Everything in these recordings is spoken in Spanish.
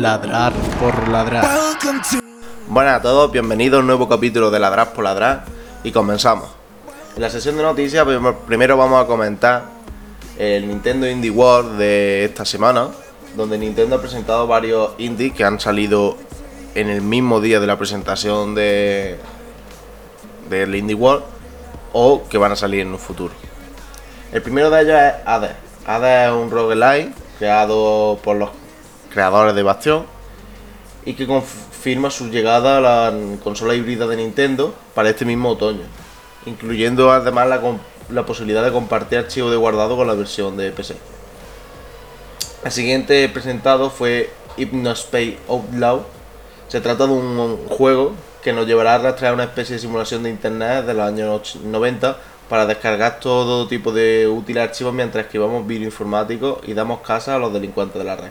Ladrar por ladrar. Buenas a todos, bienvenidos a un nuevo capítulo de Ladrar por Ladrar y comenzamos. En la sesión de noticias prim- primero vamos a comentar el Nintendo Indie World de esta semana, donde Nintendo ha presentado varios indies que han salido en el mismo día de la presentación de del Indie World o que van a salir en un futuro. El primero de ellos es Hades. Hades es un roguelike creado por los creadores de Bastion y que confirma su llegada a la consola híbrida de Nintendo para este mismo otoño, incluyendo además la, posibilidad de compartir archivos de guardado con la versión de PC. El siguiente presentado fue Hypnospace Outlaw. Se trata de un juego que nos llevará a rastrear una especie de simulación de internet de los años och- 90 para descargar todo tipo de útiles archivos mientras escribamos vídeos informáticos y damos casa a los delincuentes de la red.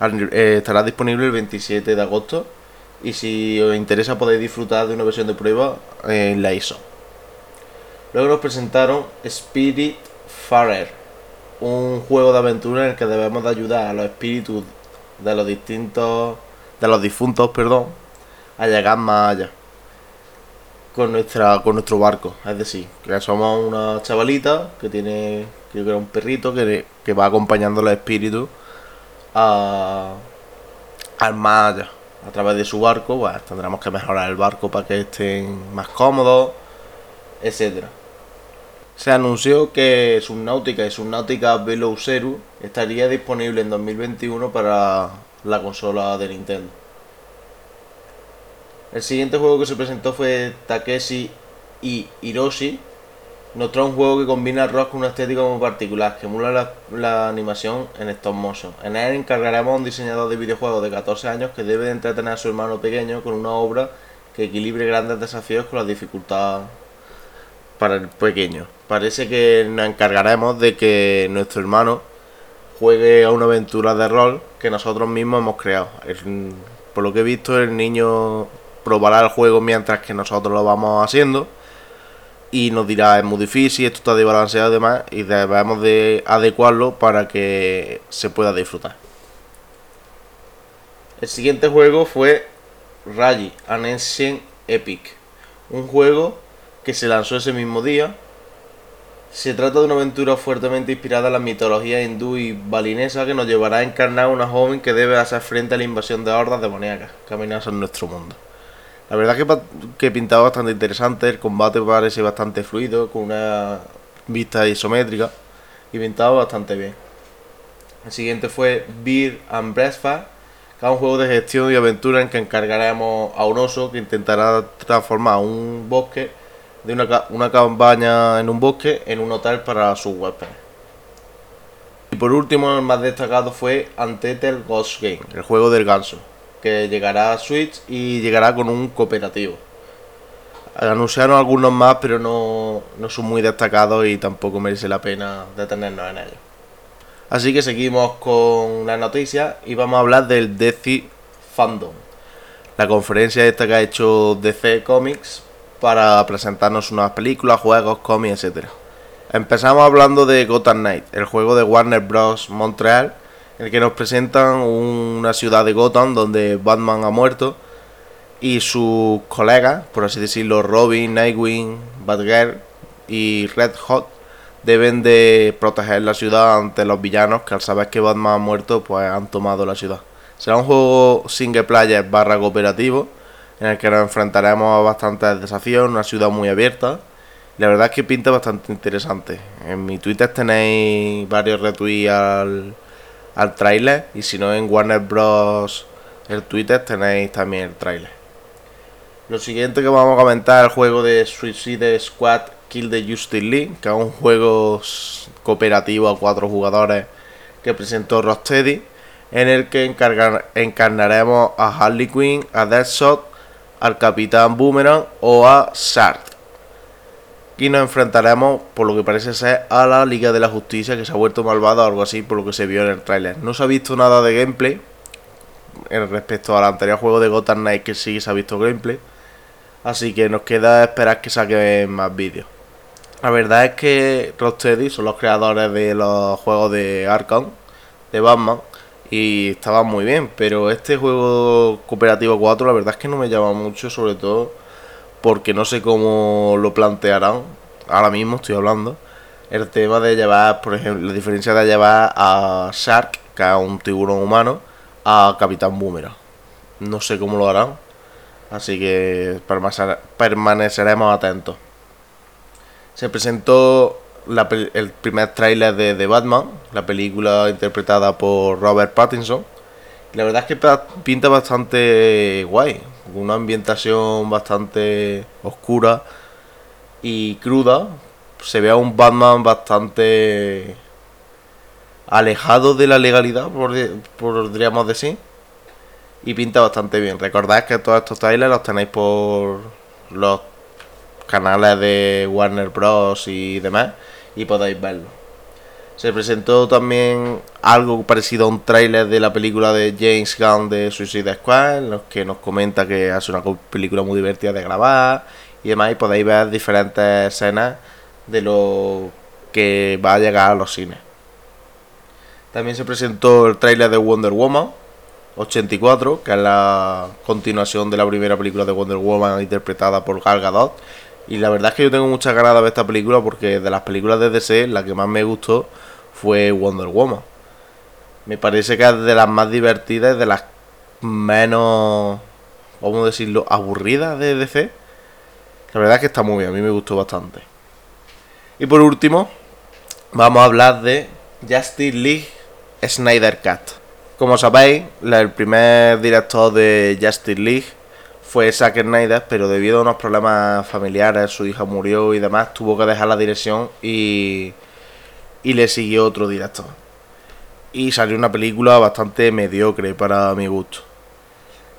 Eh, estará disponible el 27 de agosto y si os interesa podéis disfrutar de una versión de prueba en la ISO. Luego nos presentaron Spirit Farer, un juego de aventura en el que debemos de ayudar a los espíritus de los distintos de los difuntos, perdón, a llegar más allá con nuestra con nuestro barco, es decir, que somos una chavalita que tiene creo que era un perrito que, que va acompañando a los espíritus a, allá. A través de su barco, pues tendremos que mejorar el barco para que estén más cómodos, etcétera. Se anunció que Subnautica y Subnautica Below Zero estaría disponible en 2021 para la consola de Nintendo. El siguiente juego que se presentó fue Takeshi y Hiroshi, nos trae un juego que combina el rock con una estética muy particular, que emula la, animación en stop motion. En él encargaremos a un diseñador de videojuegos de 14 años que debe de entretener a su hermano pequeño con una obra que equilibre grandes desafíos con la dificultad para el pequeño. Parece que nos encargaremos de que nuestro hermano juegue a una aventura de rol que nosotros mismos hemos creado. Por lo que he visto, el niño probará el juego mientras que nosotros lo vamos haciendo y nos dirá es muy difícil, esto está desbalanceado y demás, y debemos de adecuarlo para que se pueda disfrutar. El siguiente juego fue Raji, An Ancient Epic, un juego que se lanzó ese mismo día. Se trata de una aventura fuertemente inspirada en la mitología hindú y balinesa que nos llevará a encarnar a una joven que debe hacer frente a la invasión de hordas demoníacas que amenazan nuestro mundo. La verdad que, pa- que pintaba bastante interesante, el combate parece bastante fluido, con una vista isométrica y pintaba bastante bien. El siguiente fue Beer and Breakfast, que es un juego de gestión y aventura en que encargaremos a un oso que intentará transformar un bosque de una, ca- una cabaña en un bosque en un hotel para sus huéspedes. Y por último, el más destacado fue Untitled Ghost Game, el juego del ganso, que llegará a Switch y llegará con un cooperativo. Anunciaron algunos más, pero no, no son muy destacados y tampoco merece la pena detenernos en ellos. Así que seguimos con las noticias y vamos a hablar del DC Fandom. La conferencia esta que ha hecho DC Comics para presentarnos unas películas, juegos, cómics, etc. Empezamos hablando de Gotham Knight, el juego de Warner Bros. Montreal, en el que nos presentan una ciudad de Gotham donde Batman ha muerto y sus colegas, por así decirlo, Robin, Nightwing, Batgirl y Red Hot, deben de proteger la ciudad ante los villanos que al saber que Batman ha muerto, pues han tomado la ciudad. Será un juego single player barra cooperativo, en el que nos enfrentaremos a bastantes desafíos, una ciudad muy abierta. La verdad es que pinta bastante interesante. En mi Twitter tenéis varios retweets al, al tráiler y si no en Warner Bros. el Twitter tenéis también el tráiler. Lo siguiente que vamos a comentar es el juego de Suicide Squad Kill the Justice League, que es un juego cooperativo a cuatro jugadores que presentó Rocksteady, en el que encarnaremos a Harley Quinn, a Deadshot, al Capitán Boomerang o a Shard. Y nos enfrentaremos, por lo que parece ser, a la Liga de la Justicia que se ha vuelto malvada o algo así, por lo que se vio en el tráiler. No se ha visto nada de gameplay en respecto al anterior juego de Gotham Knight que sí se ha visto gameplay. Así que nos queda esperar que saquen más vídeos. La verdad es que Rocksteady son los creadores de los juegos de Arkham, de Batman, y estaba muy bien, pero este juego cooperativo 4 la verdad es que no me llama mucho, sobre todo porque no sé cómo lo plantearán, ahora mismo estoy hablando, el tema de llevar, por ejemplo, la diferencia de llevar a Shark, que es un tiburón humano, a Capitán Boomerang. No sé cómo lo harán, así que permaneceremos atentos. Se presentó el primer tráiler de, de, Batman, la película interpretada por Robert Pattinson. La verdad es que pinta bastante guay, una ambientación bastante oscura y cruda. Se ve a un Batman bastante alejado de la legalidad, podríamos decir. Y pinta bastante bien. Recordad que todos estos trailers los tenéis por los canales de Warner Bros. y demás y podéis verlo. Se presentó también algo parecido a un tráiler de la película de James Gunn de Suicide Squad, en los que nos comenta que es una película muy divertida de grabar y demás, y podéis ver diferentes escenas de lo que va a llegar a los cines. También se presentó el tráiler de Wonder Woman 84, que es la continuación de la primera película de Wonder Woman interpretada por Gal Gadot y la verdad es que yo tengo muchas ganas de ver esta película porque de las películas de DC, la que más me gustó fue Wonder Woman. Me parece que es de las más divertidas, de las menos, vamos decirlo, aburridas de DC. La verdad es que está muy bien, a mí me gustó bastante. Y por último, vamos a hablar de Justice League Snyder Cut. Como sabéis, el primer director de Justice League fue Zack Snyder, pero debido a unos problemas familiares, su hija murió y demás, tuvo que dejar la dirección y, y le siguió otro director. Y salió una película bastante mediocre para mi gusto.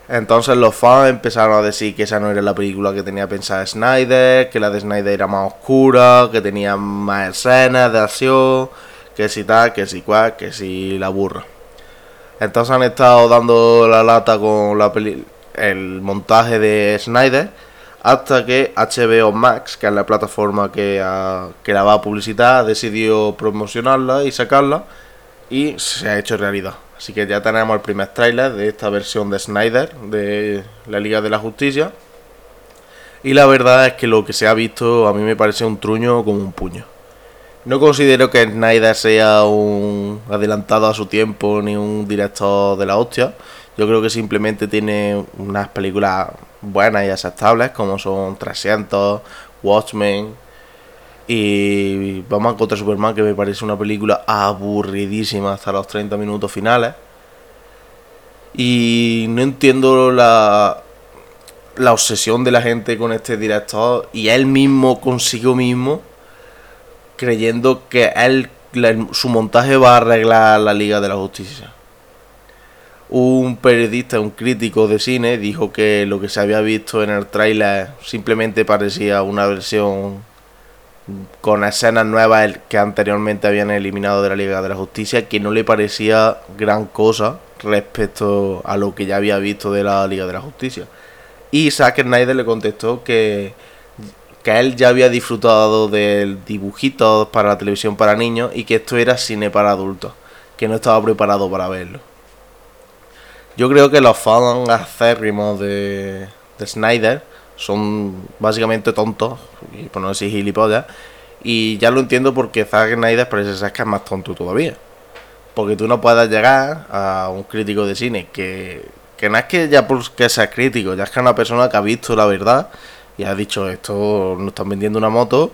Entonces los fans empezaron a decir que esa no era la película que tenía pensada Snyder, que la de Snyder era más oscura, que tenía más escenas de acción, que si tal, que si cual, que si la burra. Entonces han estado dando la lata con la película el montaje de Snyder hasta que HBO Max, que es la plataforma que, la va a publicitar, decidió promocionarla y sacarla y se ha hecho realidad. Así que ya tenemos el primer tráiler de esta versión de Snyder de la Liga de la Justicia. Y la verdad es que lo que se ha visto a mí me parece un truño como un puño. No considero que Snyder sea un adelantado a su tiempo ni un director de la hostia yo creo que simplemente tiene unas películas buenas y aceptables, como son 300, Watchmen y Vamos contra Superman, que me parece una película aburridísima hasta los 30 minutos finales. Y no entiendo la, la obsesión de la gente con este director y él mismo consigo mismo creyendo que él su montaje va a arreglar la Liga de la Justicia un periodista, un crítico de cine, dijo que lo que se había visto en el tráiler simplemente parecía una versión con escenas nuevas que anteriormente habían eliminado de la Liga de la Justicia, que no le parecía gran cosa respecto a lo que ya había visto de la Liga de la Justicia. Y Zack Snyder le contestó que, que él ya había disfrutado del dibujito para la televisión para niños y que esto era cine para adultos, que no estaba preparado para verlo. Yo creo que los fans acérrimos de, de Snyder son básicamente tontos, y por no decir gilipollas, y ya lo entiendo porque Zack Snyder parece que es más tonto todavía. Porque tú no puedes llegar a un crítico de cine que, que no es que ya porque sea crítico, ya es que es una persona que ha visto la verdad y ha dicho esto nos están vendiendo una moto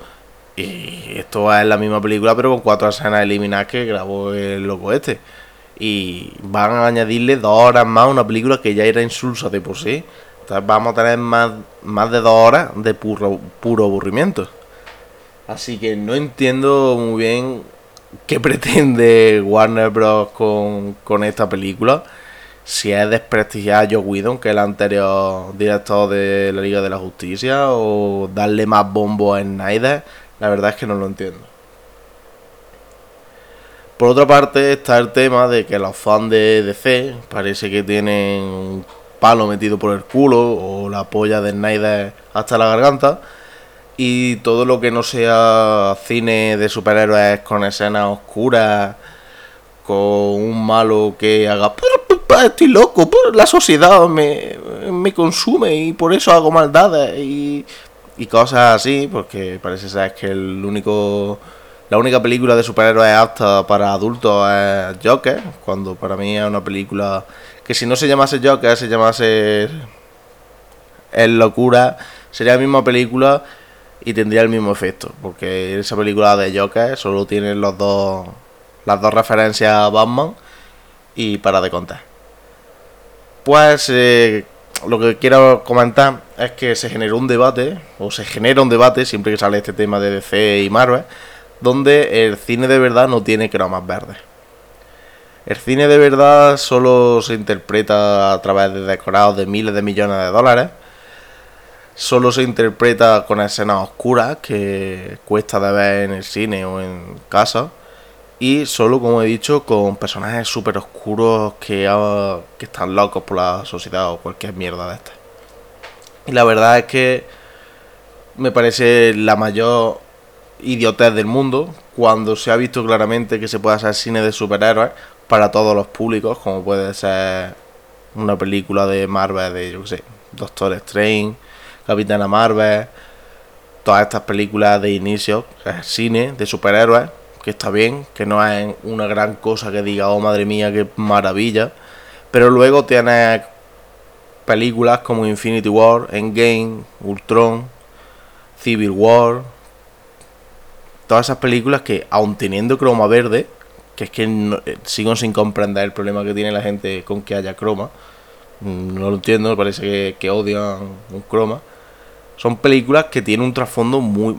y esto es la misma película pero con cuatro escenas eliminadas que grabó el loco este y van a añadirle dos horas más a una película que ya era insulsa de por sí. Entonces vamos a tener más, más de dos horas de puro, puro aburrimiento. Así que no entiendo muy bien qué pretende Warner Bros. con, con esta película. Si es desprestigiar a Joe Whedon, que es el anterior director de la Liga de la Justicia, o darle más bombo a Snyder, la verdad es que no lo entiendo. Por otra parte está el tema de que los fans de DC parece que tienen un palo metido por el culo o la polla de Snyder hasta la garganta. Y todo lo que no sea cine de superhéroes con escenas oscuras, con un malo que haga estoy loco, la sociedad me, me consume y por eso hago maldades y, y cosas así, porque parece ser que el único la única película de superhéroes apta para adultos es Joker, cuando para mí es una película que si no se llamase Joker, se llamase El Locura, sería la misma película y tendría el mismo efecto, porque esa película de Joker solo tiene los dos las dos referencias a Batman y para de contar. Pues eh, lo que quiero comentar es que se generó un debate, o se genera un debate siempre que sale este tema de DC y Marvel, donde el cine de verdad no tiene cromas verdes. El cine de verdad solo se interpreta a través de decorados de miles de millones de dólares. Solo se interpreta con escenas oscuras que cuesta de ver en el cine o en casa. Y solo, como he dicho, con personajes súper oscuros que, que están locos por la sociedad o cualquier mierda de esta. Y la verdad es que me parece la mayor idiotez del mundo cuando se ha visto claramente que se puede hacer cine de superhéroes para todos los públicos, como puede ser una película de Marvel, de yo qué sé, Doctor Strange, Capitana Marvel, todas estas películas de inicio, cine de superhéroes, que está bien, que no es una gran cosa que diga, oh madre mía, qué maravilla, pero luego tienes películas como Infinity War, Endgame, Ultron, Civil War, todas esas películas que, aun teniendo croma verde, que es que eh, sigo sin comprender el problema que tiene la gente con que haya croma, mm, no lo entiendo, parece que, que odian un croma, son películas que tienen un trasfondo muy,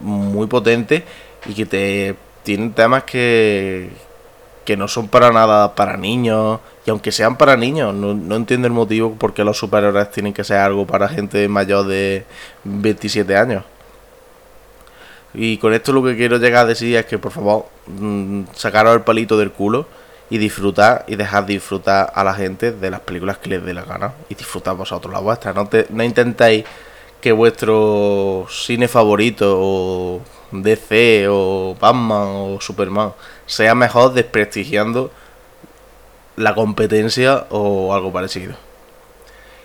muy potente y que te tienen temas que, que no son para nada para niños. Y aunque sean para niños, no, no entiendo el motivo por qué los superhéroes tienen que ser algo para gente mayor de 27 años. Y con esto lo que quiero llegar a decir es que por favor mm, sacaros el palito del culo y disfrutar y dejar disfrutar a la gente de las películas que les dé la gana y disfrutar vosotros la vuestra. No, te, no intentéis que vuestro cine favorito o DC o Batman o Superman sea mejor desprestigiando la competencia o algo parecido.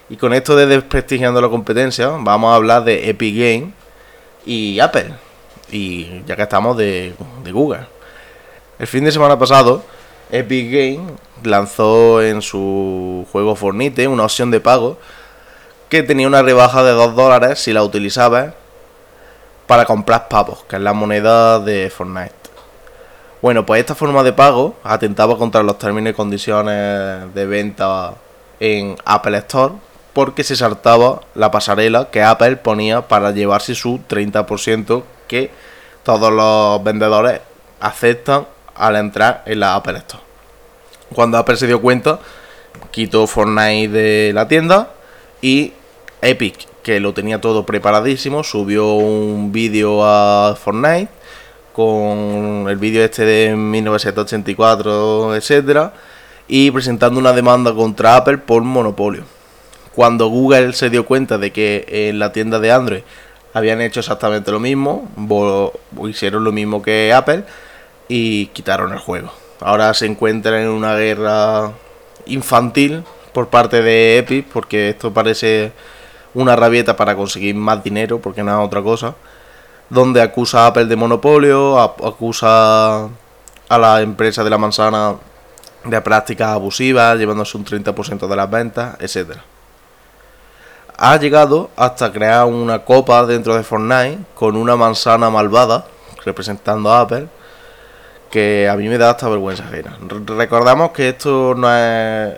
Y con esto de desprestigiando la competencia, vamos a hablar de Epic Games y Apple y ya que estamos de, Google. El fin de semana pasado, Epic Games lanzó en su juego Fornite una opción de pago que tenía una rebaja de 2 dólares si la utilizabas para comprar pavos, que es la moneda de Fortnite. Bueno, pues esta forma de pago atentaba contra los términos y condiciones de venta en Apple Store porque se saltaba la pasarela que Apple ponía para llevarse su 30% que todos los vendedores aceptan al entrar en la Apple Store. Cuando Apple se dio cuenta, quitó Fortnite de la tienda y Epic, que lo tenía todo preparadísimo, subió un vídeo a Fortnite con el vídeo este de 1984, etcétera, y presentando una demanda contra Apple por monopolio. Cuando Google se dio cuenta de que en la tienda de Android habían hecho exactamente lo mismo, hicieron lo mismo que Apple y quitaron el juego. Ahora se encuentran en una guerra infantil por parte de Epic, porque esto parece una rabieta para conseguir más dinero, porque es otra cosa, donde acusa a Apple de monopolio, acusa a la empresa de la manzana de prácticas abusivas, llevándose un 30% de las ventas, etcétera ha llegado hasta crear una copa dentro de Fortnite con una manzana malvada representando a Apple que a mí me da hasta vergüenza. Recordamos que esto no es,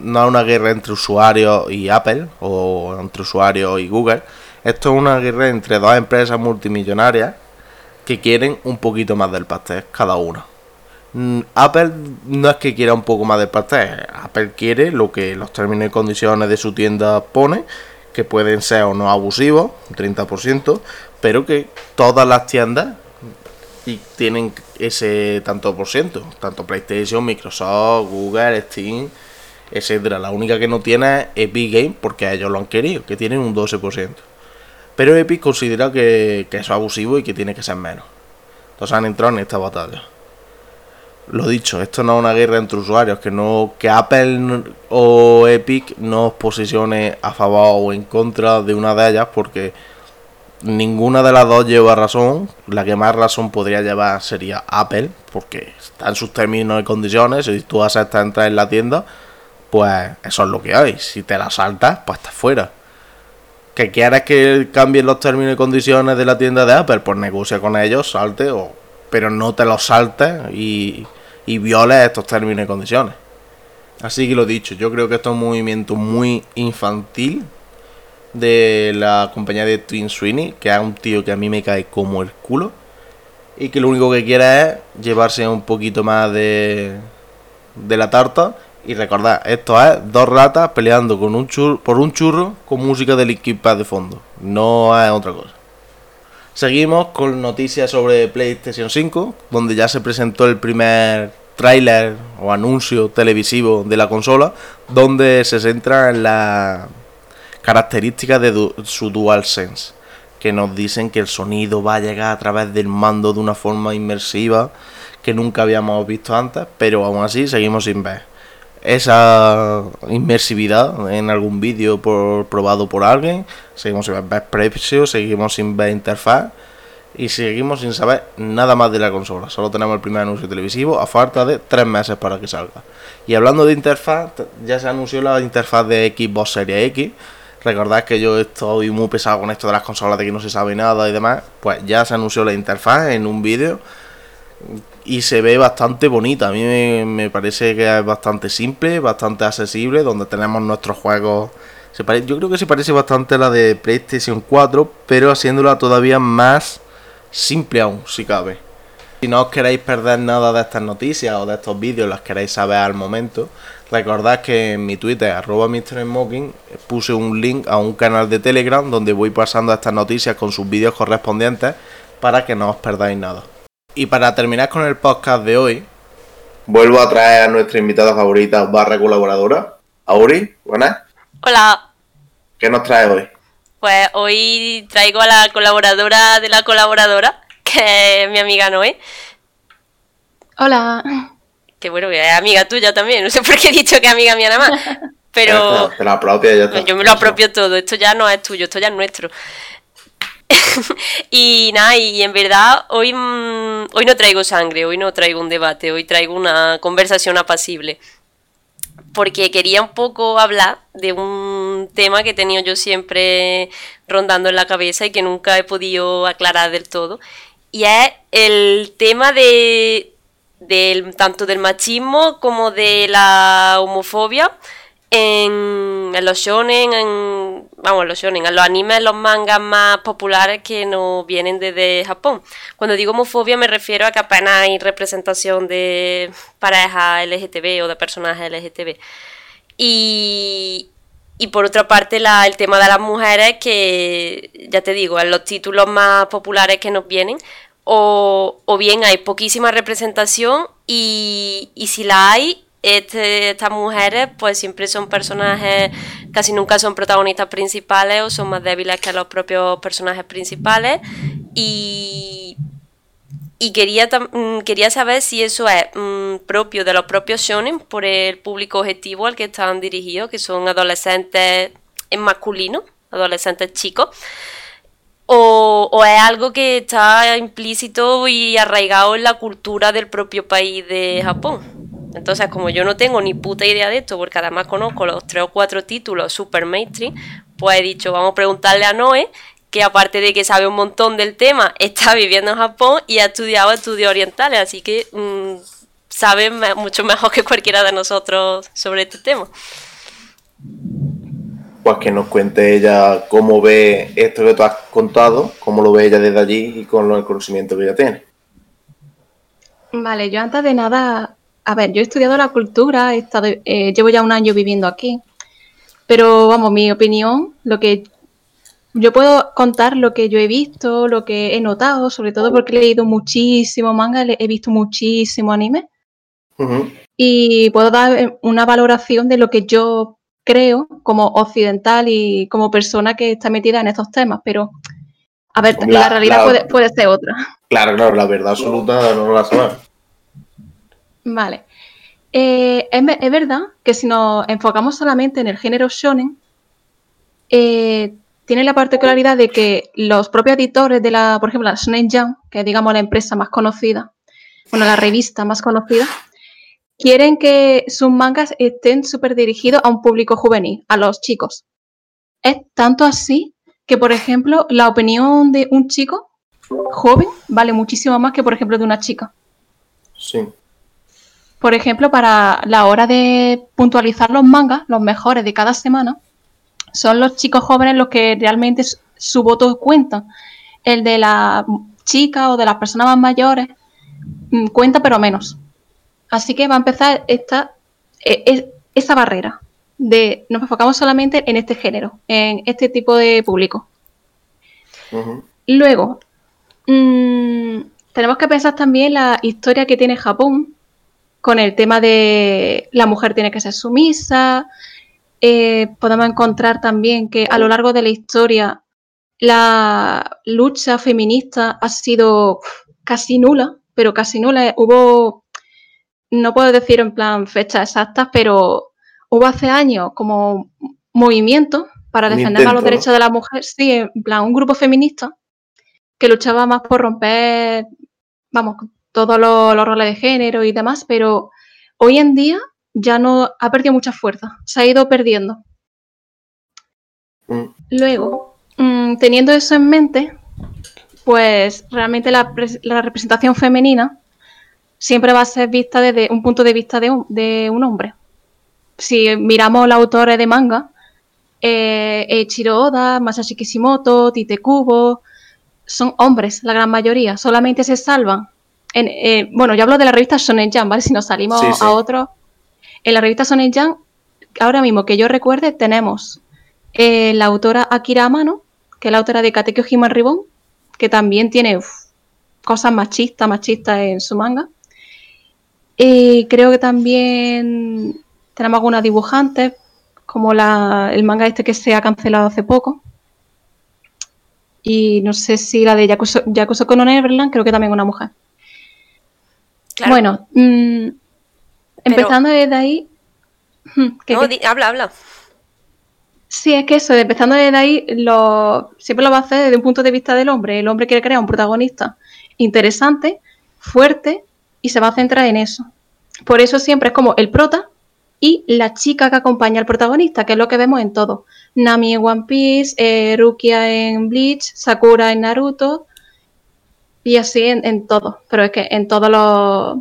no es una guerra entre usuarios y Apple o entre usuarios y Google. Esto es una guerra entre dos empresas multimillonarias que quieren un poquito más del pastel cada una. Mm, Apple no es que quiera un poco más del pastel, Apple quiere lo que los términos y condiciones de su tienda pone que pueden ser o no abusivos, un 30%, pero que todas las tiendas tienen ese tanto por ciento, tanto PlayStation, Microsoft, Google, Steam, etcétera. La única que no tiene es Epic Games porque ellos lo han querido, que tienen un 12%. Pero Epic considera que, que eso es abusivo y que tiene que ser menos. Entonces han entrado en esta batalla. Lo dicho, esto no es una guerra entre usuarios, que no que Apple o Epic no os posicione a favor o en contra de una de ellas porque ninguna de las dos lleva razón. La que más razón podría llevar sería Apple, porque está en sus términos y condiciones. Si tú aceptas entrar en la tienda, pues eso es lo que hay. Si te la saltas, pues estás fuera. ¿Que quieres que cambien los términos y condiciones de la tienda de Apple? Pues negocia con ellos, salte, o, pero no te los saltes y, y violes estos términos y condiciones. Así que lo dicho, yo creo que esto es un movimiento muy infantil de la compañía de Twin Sweeney, que es un tío que a mí me cae como el culo. Y que lo único que quiere es llevarse un poquito más de, de la tarta. Y recordad, esto es dos ratas peleando con un por un churro con música de Linkin de fondo. No es otra cosa. Seguimos con noticias sobre PlayStation 5, donde ya se presentó el primer tráiler o anuncio televisivo de la consola, donde se centra en la características de su DualSense, que nos dicen que el sonido va a llegar a través del mando de una forma inmersiva que nunca habíamos visto antes, pero aún así seguimos sin ver esa inmersividad en algún vídeo por, probado por alguien, seguimos sin ver precios, seguimos sin ver interfaz y seguimos sin saber nada más de la consola. Solo tenemos el primer anuncio televisivo a falta de tres meses para que salga. Y hablando de interfaz, ya se anunció la interfaz de Xbox Series X Recordad que yo estoy muy pesado con esto de las consolas de que no se sabe nada y demás. Pues ya se anunció la interfaz en un vídeo y se ve bastante bonita. A mí me, parece que es bastante simple, bastante accesible, donde tenemos nuestros juegos. Se yo creo que se parece bastante a la de PlayStation 4, pero haciéndola todavía más simple aún, si cabe. Si no os queréis perder nada de estas noticias o de estos vídeos, las queréis saber al momento, recordad que en mi Twitter, arroba Smoking, puse un link a un canal de Telegram donde voy pasando estas noticias con sus vídeos correspondientes para que no os perdáis nada. Y para terminar con el podcast de hoy, vuelvo a traer a nuestra invitada favorita barra colaboradora, Auri, buenas. Hola. ¿Qué nos trae hoy? Pues hoy traigo a la colaboradora de la colaboradora, que es mi amiga Noé. Hola. Que bueno, que es amiga tuya también. No sé por qué he dicho que es amiga mía nada más. Pero. Yo me lo apropio todo. Esto ya no es tuyo, esto ya es nuestro. y nada, y en verdad hoy, mm, hoy no traigo sangre, hoy no traigo un debate, hoy traigo una conversación apacible. Porque quería un poco hablar de un tema que he tenido yo siempre rondando en la cabeza y que nunca he podido aclarar del todo y es el tema de tanto del machismo como de la homofobia en, los shonen, en, vamos, los shonen, en los animes, los mangas más populares que nos vienen desde Japón. Cuando digo homofobia me refiero a que apenas hay representación de parejas LGTB o de personajes LGTB. Y, y por otra parte, el tema de las mujeres, que ya te digo, en los títulos más populares que nos vienen, o, o bien hay poquísima representación y, y si la hay, este, estas mujeres pues siempre son personajes, casi nunca son protagonistas principales o son más débiles que los propios personajes principales y, quería, mm, quería saber si eso es mm, propio de los propios shonen por el público objetivo al que están dirigidos, que son adolescentes en masculino, adolescentes chicos, o, es algo que está implícito y arraigado en la cultura del propio país de Japón. Entonces, como yo no tengo ni puta idea de esto, porque además conozco los tres o cuatro títulos super mainstream, pues he dicho, vamos a preguntarle a Noé, que aparte de que sabe un montón del tema, está viviendo en Japón y ha estudiado estudios orientales, así que mm, sabe mucho mejor que cualquiera de nosotros sobre este tema pues que nos cuente ella cómo ve esto que tú has contado, cómo lo ve ella desde allí y con el conocimiento que ella tiene. Vale, yo antes de nada, a ver, yo he estudiado la cultura, he estado, eh, llevo ya un año viviendo aquí, pero vamos, mi opinión, lo que yo puedo contar lo que yo he visto, lo que he notado, sobre todo porque he leído muchísimo manga, he visto muchísimo anime. Y puedo dar una valoración de lo que yo creo, como occidental y como persona que está metida en estos temas, pero a ver, la, realidad puede, ser otra. Claro, claro, la verdad absoluta no la sabemos. Vale. Eh, es, es verdad que si nos enfocamos solamente en el género shonen, eh, tiene la particularidad de que los propios editores de la, por ejemplo, la Shonen Jump, que es digamos la empresa más conocida, bueno, la revista más conocida, quieren que sus mangas estén súper dirigidos a un público juvenil, a los chicos. Es tanto así que, por ejemplo, la opinión de un chico joven vale muchísimo más que, por ejemplo, de una chica. Sí. Por ejemplo, para la hora de puntualizar los mangas, los mejores de cada semana, son los chicos jóvenes los que realmente su voto cuenta. El de la chica o de las personas más mayores mm, cuenta, pero menos. Así que va a empezar esta, e- e- esa barrera de nos enfocamos solamente en este género, en este tipo de público. Luego, mm, tenemos que pensar también la historia que tiene Japón con el tema de la mujer tiene que ser sumisa. Eh, podemos encontrar también que a lo largo de la historia la lucha feminista ha sido casi nula, pero casi nula. Hubo, no puedo decir en plan fechas exactas, pero hubo hace años como movimientos para defender a los derechos de la mujer, sí, en plan un grupo feminista que luchaba más por romper, vamos, todos los, los roles de género y demás, pero hoy en día ya no ha perdido mucha fuerza, se ha ido perdiendo. Mm. Luego, mm, teniendo eso en mente, pues realmente la, pres- la representación femenina siempre va a ser vista desde un punto de vista de un, de un hombre. Si miramos los autores de manga, eh, Eiichiro Oda, Masashi Kishimoto, Tite Kubo, son hombres, la gran mayoría. Solamente se salvan. En, eh, bueno, yo hablo de la revista Shonen Jump, ¿vale? Si nos salimos Sí, sí. a otro. En la revista Shonen Jump, ahora mismo que yo recuerde, tenemos eh, la autora Akira Amano, que es la autora de Katekyo Himan Ribbon, que también tiene uf, cosas machistas, machistas en su manga. Y creo que también tenemos algunas dibujantes, como la, el manga este que se ha cancelado hace poco. Y no sé si la de Yakuso, Yakuso Kono Neverland, creo que también una mujer. Claro. Bueno, mm, empezando desde ahí. Hmm, ¿qué- No, qué? di- habla, habla. Sí, es que eso, empezando desde ahí, lo, siempre lo va a hacer desde un punto de vista del hombre. El hombre quiere crear un protagonista interesante, fuerte, y se va a centrar en eso. Por eso siempre es como el prota y la chica que acompaña al protagonista, que es lo que vemos en todo. Nami en One Piece, eh, Rukia en Bleach, Sakura en Naruto, y así en, en todo. Pero es que en todos los,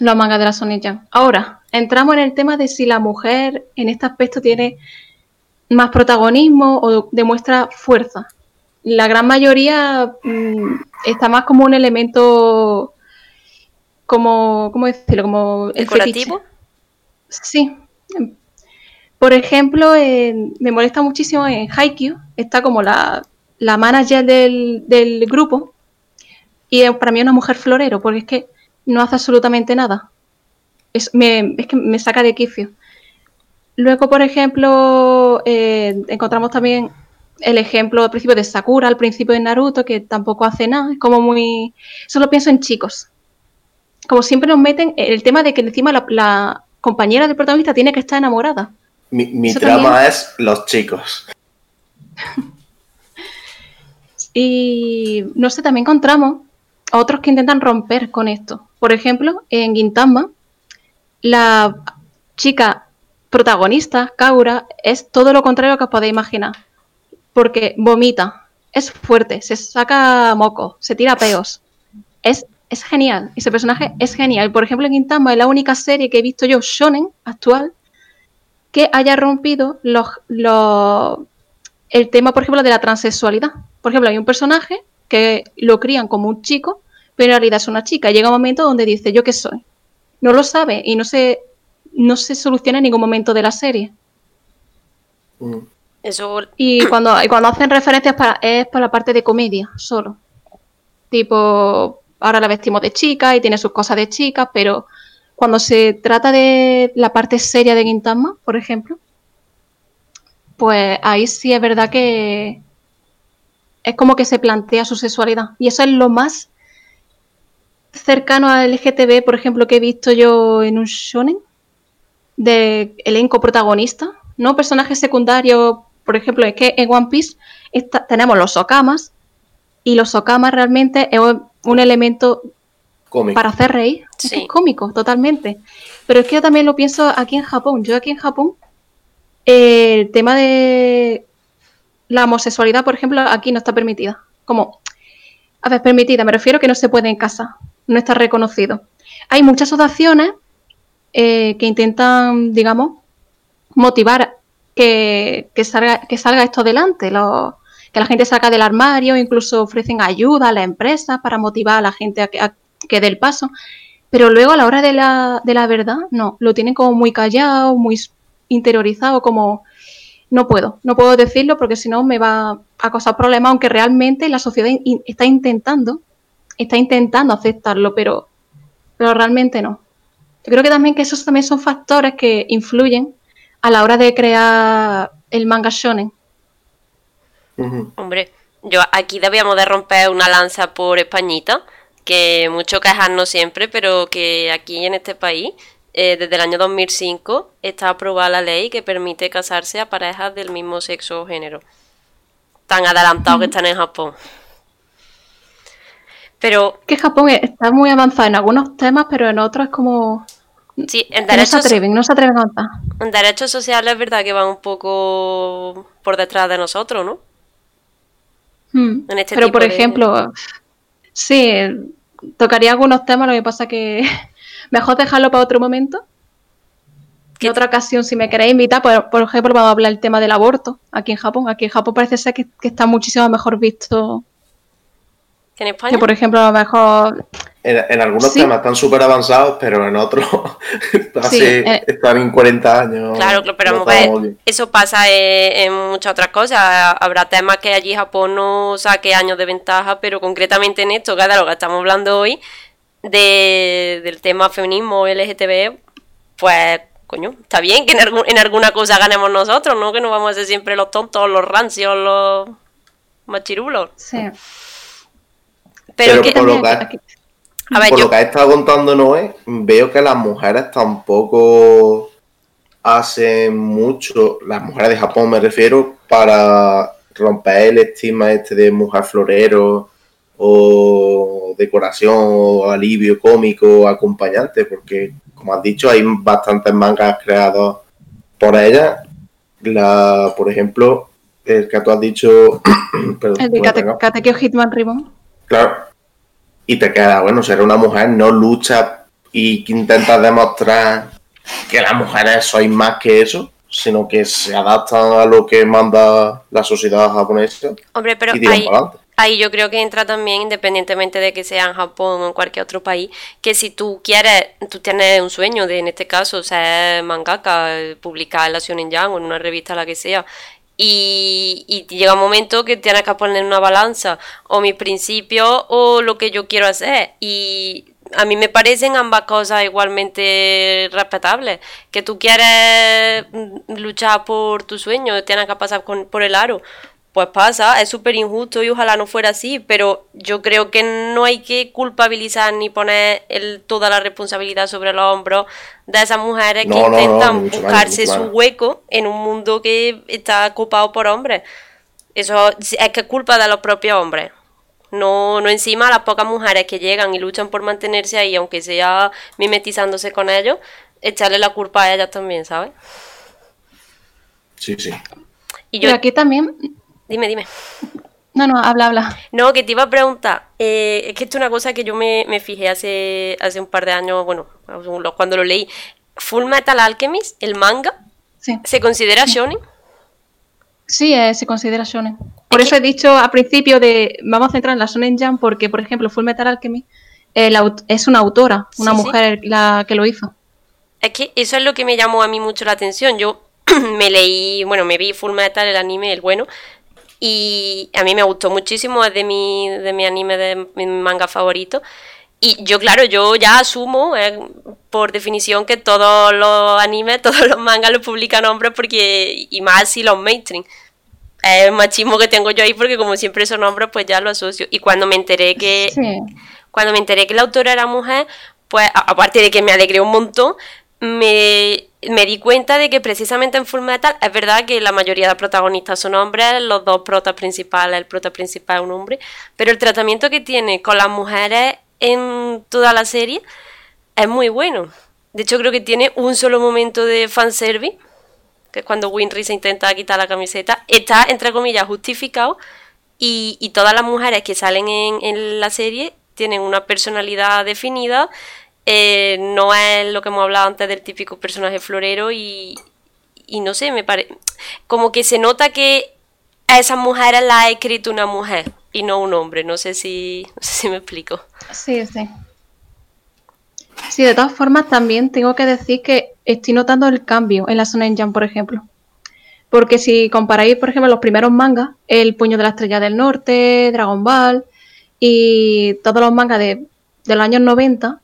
los mangas de la Sony Jump. Ahora, entramos en el tema de si la mujer en este aspecto tiene más protagonismo o demuestra fuerza. La gran mayoría mm, está más como un elemento, como, ¿cómo decirlo? Como el ¿Decorativo? fetiche. Sí. Por ejemplo, en- me molesta muchísimo en Haikyuu, está como la, la manager del, del grupo y para mí es una mujer florero, porque es que no hace absolutamente nada. Es, me, es que me saca de quicio. Luego, por ejemplo, eh, encontramos también el ejemplo al principio de Sakura, al principio de Naruto, que tampoco hace nada. Es como muy. Solo pienso en chicos. Como siempre nos meten el tema de que encima la, la compañera del protagonista tiene que estar enamorada. Mi, mi trama también. es los chicos. Y no sé, también encontramos otros que intentan romper con esto. Por ejemplo, en Gintama, la chica protagonista, Kaura, es todo lo contrario que os podéis imaginar. Porque vomita, es fuerte, se saca moco, se tira peos. Es, es genial, ese personaje es genial. Por ejemplo, en Gintama es la única serie que he visto yo, shonen, actual, que haya rompido los, los, el tema, por ejemplo, de la transexualidad. Por ejemplo, hay un personaje que lo crían como un chico, pero en realidad es una chica. Llega un momento donde dice, ¿yo qué soy? No lo sabe y no se, no se soluciona en ningún momento de la serie. Mm. Eso, Y cuando, y cuando hacen referencias para, es para la parte de comedia, solo. Tipo, ahora la vestimos de chica y tiene sus cosas de chica, pero cuando se trata de la parte seria de Gintama, por ejemplo, pues ahí sí es verdad que es como que se plantea su sexualidad. Y eso es lo más cercano al LGTB, por ejemplo, que he visto yo en un shonen de elenco protagonista, no personajes secundarios, por ejemplo, es que en One Piece tenemos los okamas y los okamas realmente es un elemento para hacer reír, es cómico totalmente. Pero es que yo también lo pienso aquí en Japón. Yo aquí en Japón el tema de la homosexualidad, por ejemplo, aquí no está permitida. Como, a ver, permitida, me refiero que no se puede en casa, no está reconocido. Hay muchas asociaciones eh, que intentan, digamos, motivar que, salga, que salga esto adelante, que la gente salga del armario, incluso ofrecen ayuda a la empresa para motivar a la gente a que, a que dé el paso. Pero luego a la hora de la, de la verdad, no, lo tienen como muy callado, muy interiorizado, como no puedo, no puedo decirlo porque si no me va a causar problemas, aunque realmente la sociedad está intentando, está intentando aceptarlo, pero, pero realmente no. Yo creo que también que esos también son factores que influyen a la hora de crear el manga shonen. Hombre, yo aquí debíamos de romper una lanza por Españita, que mucho quejarnos siempre, pero que aquí en este país eh, desde el año 2005 está aprobada la ley que permite casarse a parejas del mismo sexo o género. Tan adelantado que están en Japón. Pero. Que Japón está muy avanzado en algunos temas, pero en otros es como. Sí, en derechos, no se atreven, no se atreven a avanzar. En derechos sociales es verdad que van un poco por detrás de nosotros, ¿no? Hmm. Este pero por ejemplo, sí, tocaría algunos temas, lo que pasa que Mejor dejarlo para otro momento. En otra ocasión, si me queréis invitar, por, por, ejemplo, vamos a hablar del tema del aborto aquí en Japón. Aquí en Japón parece ser que, está muchísimo mejor visto ¿En España? Que, por ejemplo, a lo mejor... En, algunos temas están súper avanzados, pero en otros hace, eh, están en 40 años. Claro, pero eso pasa en, muchas otras cosas. Habrá temas que allí Japón no saque años de ventaja, pero concretamente en esto, que de lo que estamos hablando hoy, de, del tema feminismo LGTB, pues, coño, está bien que en, en, alguna cosa ganemos nosotros, ¿no? Que no vamos a ser siempre los tontos, los rancios, los machirulos. Sí. Pero, por, lo que, por lo que ha estado contando Noé, veo que las mujeres tampoco hacen mucho, las mujeres de Japón me refiero, para romper el estigma este de mujer florero o decoración o alivio cómico acompañante, porque como has dicho, hay bastantes mangas creados por ella. La, por ejemplo, el que tú has dicho. el de Katekyo Hitman Ribbon. Claro. Y te queda, bueno, ser una mujer no lucha y que intentas demostrar que las mujeres sois más que eso, sino que se adaptan a lo que manda la sociedad japonesa. Hombre, pero y ahí yo creo que entra también, independientemente de que sea en Japón o en cualquier otro país, que si tú quieres, tú tienes un sueño de, en este caso, ser mangaka, publicar la Shonen Jump o en una revista, la que sea, y, llega un momento que tienes que poner una balanza, o mis principios o lo que yo quiero hacer, y a mí me parecen ambas cosas igualmente respetables. Que tú quieres luchar por tu sueño, tienes que pasar por el aro pues pasa, es súper injusto y ojalá no fuera así, pero yo creo que no hay que culpabilizar ni poner el, toda la responsabilidad sobre los hombros de esas mujeres que intentan buscarse su hueco en un mundo que está ocupado por hombres. Eso es que es culpa de los propios hombres. No, no encima las pocas mujeres que llegan y luchan por mantenerse ahí, aunque sea mimetizándose con ellos, echarle la culpa a ellas también, ¿sabes? Sí, sí. Y yo aquí también Dime, dime. No, no, habla, habla. No, que te iba a preguntar. Eh, es que esto es una cosa que yo me, fijé hace, hace un par de años, bueno, cuando lo leí. Full Metal Alchemist, el manga, ¿se considera shonen? Sí, eh, se considera shonen. Por eso he dicho al principio de vamos a centrar en la shonen jam porque, por ejemplo, Full Metal Alchemist eh, es una autora, una mujer la que lo hizo. Es que eso es lo que me llamó a mí mucho la atención. Yo me leí, bueno, me vi Full Metal, el anime, el bueno, y a mí me gustó muchísimo, es de mi, de mi anime, de mi manga favorito. Y yo, claro, yo ya asumo, eh, por definición, que todos los animes, todos los mangas los publican hombres, porque, y más si los mainstream. Es el machismo que tengo yo ahí, porque como siempre son hombres, pues ya lo asocio. Y cuando me enteré que cuando me enteré que la autora era mujer, pues aparte de que me alegré un montón, me, me di cuenta de que precisamente en Full Metal es verdad que la mayoría de protagonistas son hombres, los dos protas principales, el prota principal es un hombre, pero el tratamiento que tiene con las mujeres en toda la serie es muy bueno. De hecho, creo que tiene un solo momento de fanservice, que es cuando Winry se intenta quitar la camiseta. Está, entre comillas, justificado y, y todas las mujeres que salen en, en la serie tienen una personalidad definida eh, no es lo que hemos hablado antes del típico personaje florero y, y no sé, me parece como que se nota que a esas mujeres la ha escrito una mujer y no un hombre, no sé si, no sé si me explico. Sí, sí. Sí, de todas formas también tengo que decir que estoy notando el cambio en la zona Jam, por ejemplo. Porque si comparáis, por ejemplo, los primeros mangas, El Puño de la Estrella del Norte, Dragon Ball y todos los mangas de, de los años 90,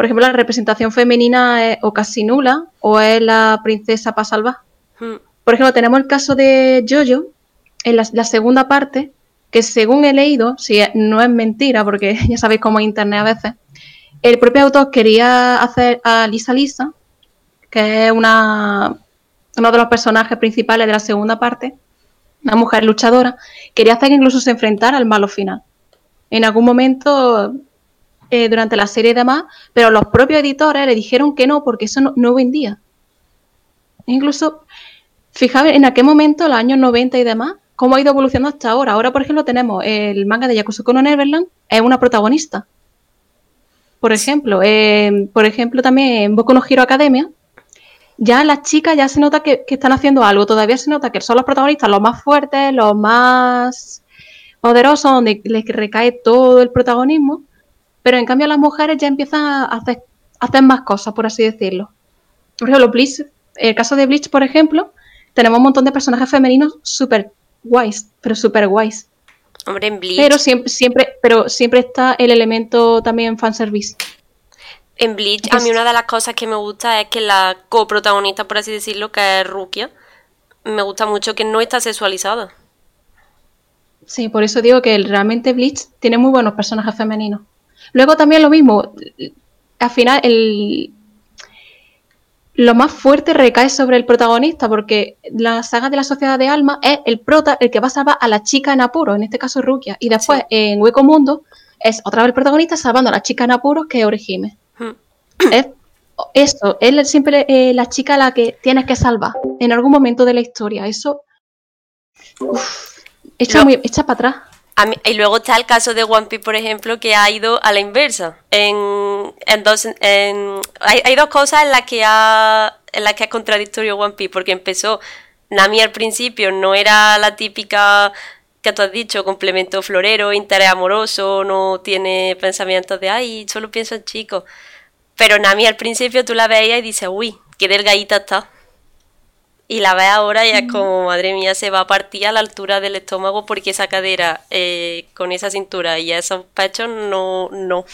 por ejemplo, la representación femenina es o casi nula o es la princesa para salvar. Hmm. Por ejemplo, tenemos el caso de Jojo, en la, la segunda parte, que según he leído, si no es mentira, porque ya sabéis cómo es internet a veces, el propio autor quería hacer a Lisa Lisa, que es una, uno de los personajes principales de la segunda parte, una mujer luchadora, quería hacer que incluso se enfrentara al malo final. En algún momento eh, durante la serie y demás, pero los propios editores le dijeron que no, porque eso no, vendía. Incluso, fijaos en aquel momento, los años 90 y demás, cómo ha ido evolucionando hasta ahora. Ahora, por ejemplo, tenemos el manga de Yakuza no Neverland, es una protagonista. Por ejemplo, eh, por ejemplo, también en Boku no Hero Academia, ya las chicas ya se nota que, que, están haciendo algo. Todavía se nota que son los protagonistas los más fuertes, los más poderosos, donde les recae todo el protagonismo. Pero en cambio las mujeres ya empiezan a hacer, a hacer más cosas, por así decirlo. Por ejemplo, Bleach, el caso de Bleach, por ejemplo, tenemos un montón de personajes femeninos súper guays, pero súper guays. Hombre, en Bleach. Pero siempre, siempre, pero siempre está el elemento también fanservice. En Bleach, a mí una de las cosas que me gusta es que la coprotagonista, por así decirlo, que es Rukia, me gusta mucho que no está sexualizada. Sí, por eso digo que realmente Bleach tiene muy buenos personajes femeninos. Luego también lo mismo, al final el, lo más fuerte recae sobre el protagonista, porque la saga de la Sociedad de Alma es el prota el que va a salvar a la chica en apuros, en este caso Rukia, y después sí. en Hueco Mundo es otra vez el protagonista salvando a la chica en apuros que es Orihime. Hmm. es eso, es siempre eh, la chica a la que tienes que salvar en algún momento de la historia. Eso uf, echa, muy, echa para atrás. Y luego está el caso de One Piece, por ejemplo, que ha ido a la inversa. En, en dos, en, hay, hay, dos cosas en las que ha, en las que es contradictorio One Piece, porque empezó Nami al principio no era la típica que tú has dicho, complemento florero, interés amoroso, no tiene pensamientos de ay, solo pienso en chicos. Pero Nami al principio tú la veías y dices, uy, qué delgadita está. Y la ves ahora y es como, madre mía, se va a partir a la altura del estómago porque esa cadera eh, con esa cintura y esos pechos no, no,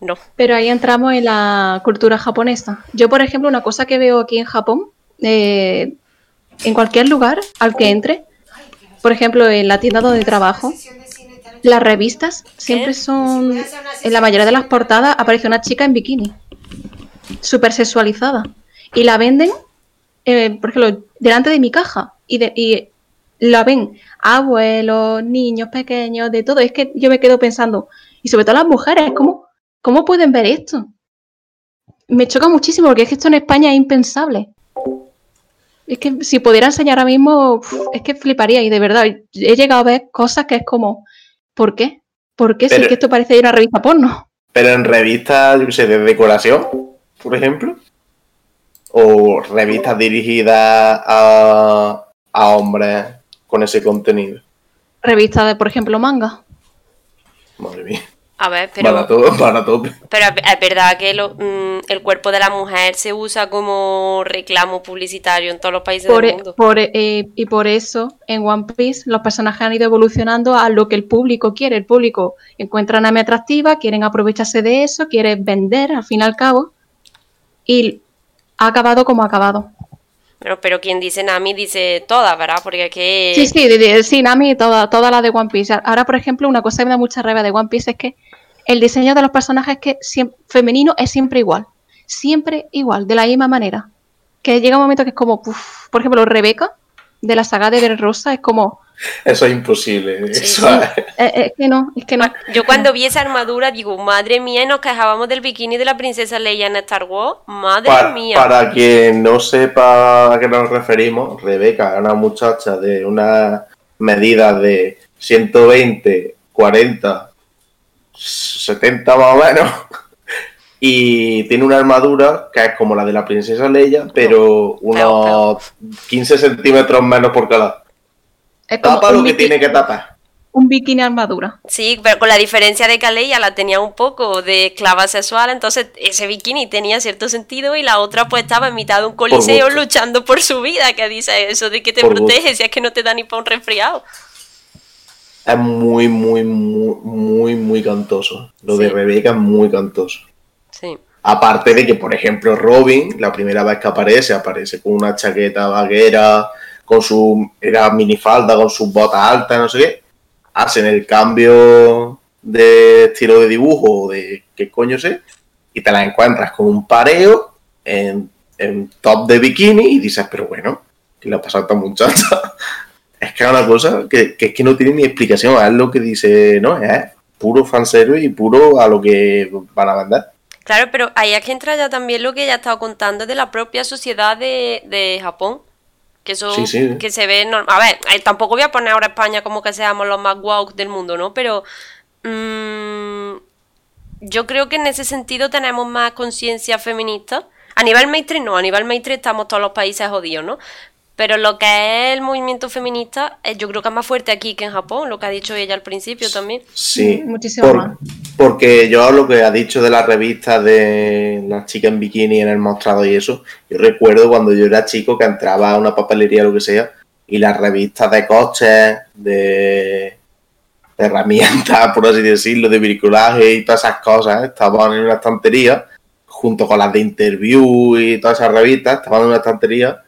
no. Pero ahí entramos en la cultura japonesa. Yo, por ejemplo, una cosa que veo aquí en Japón, eh, en cualquier lugar al que entre, por ejemplo, en la tienda donde trabajo, las revistas siempre ¿Qué? son, en la mayoría de las portadas aparece una chica en bikini, súper sexualizada, y la venden eh, por ejemplo, delante de mi caja y, de, y, la ven abuelos, niños pequeños, de todo. Es que yo me quedo pensando, y sobre todo las mujeres, ¿cómo, cómo pueden ver esto? Me choca muchísimo porque es que esto en España es impensable. Es que si pudiera enseñar ahora mismo, es que fliparía y de verdad, he llegado a ver cosas que es como, ¿por qué? ¿Por qué? Pero, si es que esto parece una revista porno. Pero en revistas, yo sé, de decoración, por ejemplo o revistas dirigidas a, a hombres con ese contenido. Revistas de, por ejemplo, manga. Madre mía. A ver, pero. Para todo, para todo. Pero es verdad que lo, mm, el cuerpo de la mujer se usa como reclamo publicitario en todos los países por, del mundo. Por, eh, y por eso en One Piece los personajes han ido evolucionando a lo que el público quiere. El público encuentra a Nami atractiva, quieren aprovecharse de eso, quieren vender al fin y al cabo. Y ha acabado como ha acabado. Pero, pero quien dice Nami dice todas, ¿verdad? Porque aquí... Sí, sí, sí, Nami, todas toda la de One Piece. Ahora, por ejemplo, una cosa que me da mucha rabia de One Piece es que el diseño de los personajes que siempre, femenino es siempre igual. Siempre igual, de la misma manera. Que llega un momento que es como, uf, por ejemplo, Rebeca, de la saga de Rosa, es como, Eso es imposible. Sí, Eso sí. es- eh, eh, es que no, es que no. Yo cuando vi esa armadura digo, madre mía, y nos quejábamos del bikini de la princesa Leia en Star Wars. Madre Para, mía. para quien no sepa a qué nos referimos, Rebeca es una muchacha de una medida de 120, 40, 70 más o menos. Y tiene una armadura que es como la de la princesa Leia, pero unos 15 centímetros menos por cada. Es como Tapa un, lo que tiene que tapar. un bikini armadura. Sí, pero con la diferencia de que Leia la tenía un poco de esclava sexual, entonces ese bikini tenía cierto sentido y la otra pues estaba en mitad de un coliseo luchando por su vida, que dice eso de que te Por protege gusto. si es que no te da ni para un resfriado. Es muy, muy, muy, muy, muy cantoso. Lo de. Rebeca es muy cantoso. Sí. Aparte de que, por ejemplo, Robin, la primera vez que aparece, aparece con una chaqueta vaquera, con su era minifalda, con sus botas altas, no sé qué. Hacen el cambio de estilo de dibujo o de qué coño sé, y te la encuentras con un pareo en, en top de bikini y dices, pero bueno, ¿qué le ha pasado a esta muchacha? es que es una cosa que, que es que no tiene ni explicación, es lo que dice, no, es puro fanservice y puro a lo que van a vender. Claro, pero ahí es que entra ya también lo que ella ha estado contando de la propia sociedad de, de Japón. Que eso Sí, sí. que se ve normal. A ver, eh, tampoco voy a poner ahora a España como que seamos los más guau del mundo, ¿no? Pero mm, yo creo que en ese sentido tenemos más conciencia feminista. A nivel mainstream no, a nivel mainstream estamos todos los países jodidos, ¿no? Pero lo que es el movimiento feminista, yo creo que es más fuerte aquí que en Japón, lo que ha dicho ella al principio también. Sí, Mm, muchísimo por- más. Porque yo lo que ha dicho de la revista de las chicas en bikini en el mostrado y eso, yo recuerdo cuando yo era chico que entraba a una papelería o lo que sea y las revistas de coches, de, herramientas, por así decirlo, de bricolaje y todas esas cosas estaban en una estantería junto con las de interview y todas esas revistas, estaban en una estantería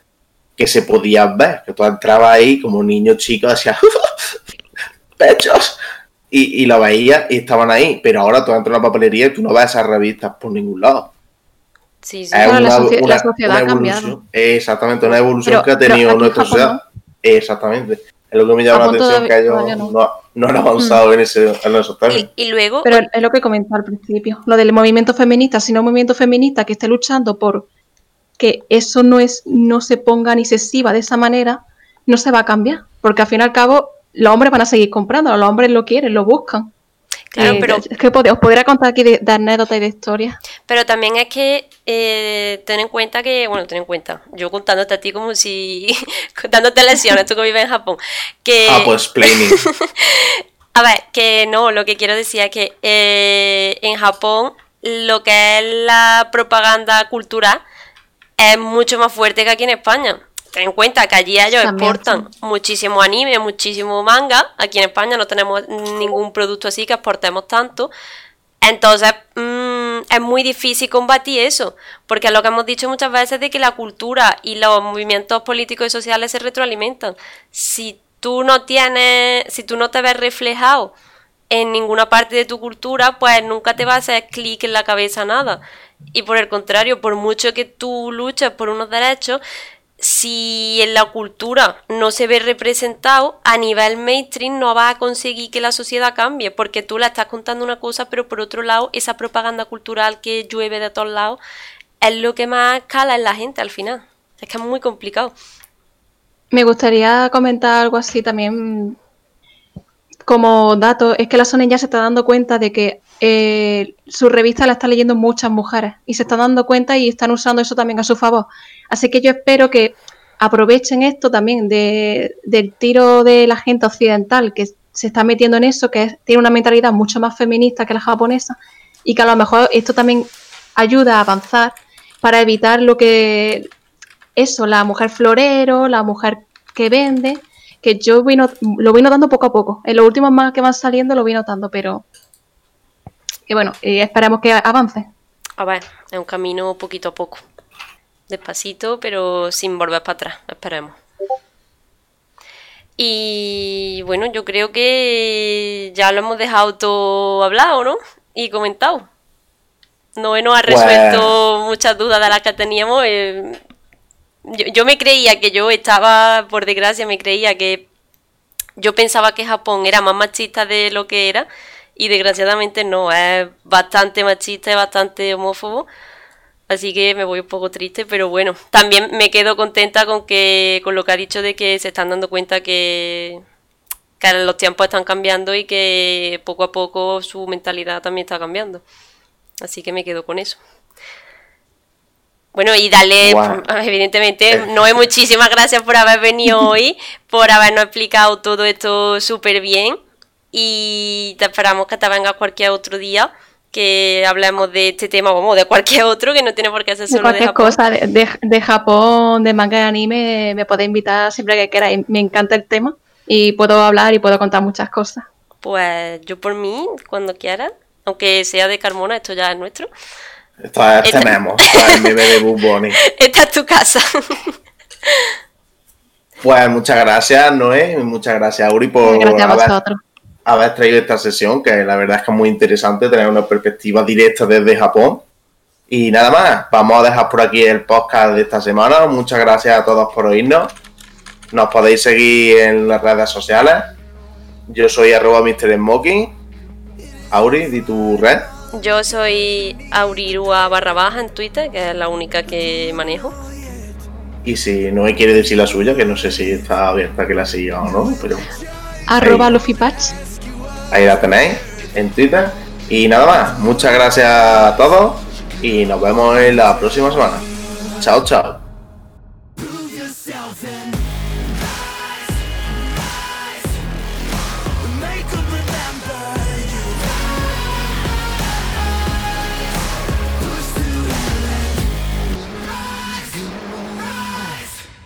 que se podían ver, que tú entrabas ahí como niño chico, hacías pechos y, y lo veías y estaban ahí, pero ahora tú entras a una papelería y tú no ves esas revistas por ningún lado. Sí, sí. Es la una- la sociedad una ha cambiado. evolución. Exactamente, una evolución Pero- que ha tenido nuestra Japón sociedad. Exactamente. Es lo que me llama Japón la atención, todavía- que ellos no. no. No, han avanzado en, ese, en esos términos. Y, y luego, Pero es lo que comentó al principio, lo del movimiento feminista, si no un movimiento feminista que esté luchando por que eso no es, no se ponga ni se exhiba de esa manera, no se va a cambiar. Porque al fin y al cabo, los hombres van a seguir comprando, los hombres lo quieren, lo buscan. claro, Eh, pero es que pod- os podría contar aquí de, de anécdotas y de historias. Pero también es que eh, ten en cuenta que, bueno, ten en cuenta, yo contándote a ti como si, contándote lecciones, tú que vives en Japón, que, Ah, pues explaining. a ver, que no, lo que quiero decir es que eh, en Japón lo que es la propaganda cultural es mucho más fuerte que aquí en España. Ten en cuenta que allí ellos También, exportan muchísimo anime, muchísimo manga. Aquí en España no tenemos ningún producto así que exportemos tanto. Entonces, mm, es muy difícil combatir eso, porque es lo que hemos dicho muchas veces de que la cultura y los movimientos políticos y sociales se retroalimentan. Si tú no tienes, si tú no te ves reflejado en ninguna parte de tu cultura, pues nunca te va a hacer clic en la cabeza nada. Y por el contrario, por mucho que tú luches por unos derechos, si en la cultura no se ve representado, a nivel mainstream no vas a conseguir que la sociedad cambie, porque tú le estás contando una cosa, pero por otro lado, esa propaganda cultural que llueve de todos lados es lo que más cala en la gente al final. Es que es muy complicado. Me gustaría comentar algo así también como dato, es que la Sony ya se está dando cuenta de que eh, su revista la están leyendo muchas mujeres y se están dando cuenta y están usando eso también a su favor. Así que yo espero que aprovechen esto también de, del tiro de la gente occidental que se está metiendo en eso, que tiene una mentalidad mucho más feminista que la japonesa y que a lo mejor esto también ayuda a avanzar para evitar lo que eso, la mujer florero, la mujer que vende, que yo lo voy notando poco a poco. En los últimos más que van saliendo lo voy notando, pero que bueno, eh, esperemos que avance. A ver, es un camino poquito a poco. Despacito, pero sin volver para atrás, esperemos. Y bueno, yo creo que ya lo hemos dejado todo hablado, ¿no? y comentado. No nos ha resuelto muchas dudas de las que teníamos. eh, yo, me creía que yo estaba, por desgracia, me creía que yo pensaba que Japón era más machista de lo que era y desgraciadamente no, es bastante machista y bastante homófobo. Así que me voy un poco triste, pero bueno, también me quedo contenta con que con lo que ha dicho de que se están dando cuenta que, que los tiempos están cambiando y que poco a poco su mentalidad también está cambiando. Así que me quedo con eso. Bueno, y dale, Guau. evidentemente, Noé, muchísimas gracias por haber venido hoy, por habernos explicado todo esto súper bien. Y te esperamos que te vengas cualquier otro día que hablemos de este tema, como de cualquier otro, que no tiene por qué ser De solo de cualquier Japón. cosa de, de- de Japón, de manga y anime, me podéis invitar siempre que queráis. Me encanta el tema y puedo hablar y puedo contar muchas cosas. Pues yo por mí, cuando quieras, aunque sea de Carmona, esto ya es nuestro. Esto es Esta- tenemos, Bugs Bunny. Esta es tu casa. Pues muchas gracias, Noé, muchas gracias, Uri, por Gracias haber traído esta sesión, que la verdad es que es muy interesante tener una perspectiva directa desde Japón. Y nada más, vamos a dejar por aquí el podcast de esta semana. Muchas gracias a todos por oírnos. Nos podéis seguir en las redes sociales. Yo soy arroba Mr. Smoking. Auri, di tu red. Yo soy Aurirua barra baja en Twitter, que es la única que manejo. Y si no me quiere decir la suya, que no sé si está abierta que la siga o no, pero Arroba Ahí. Luffy Patch. ahí la tenéis en Twitter. Y nada más, muchas gracias a todos y nos vemos en la próxima semana. Chao, chao.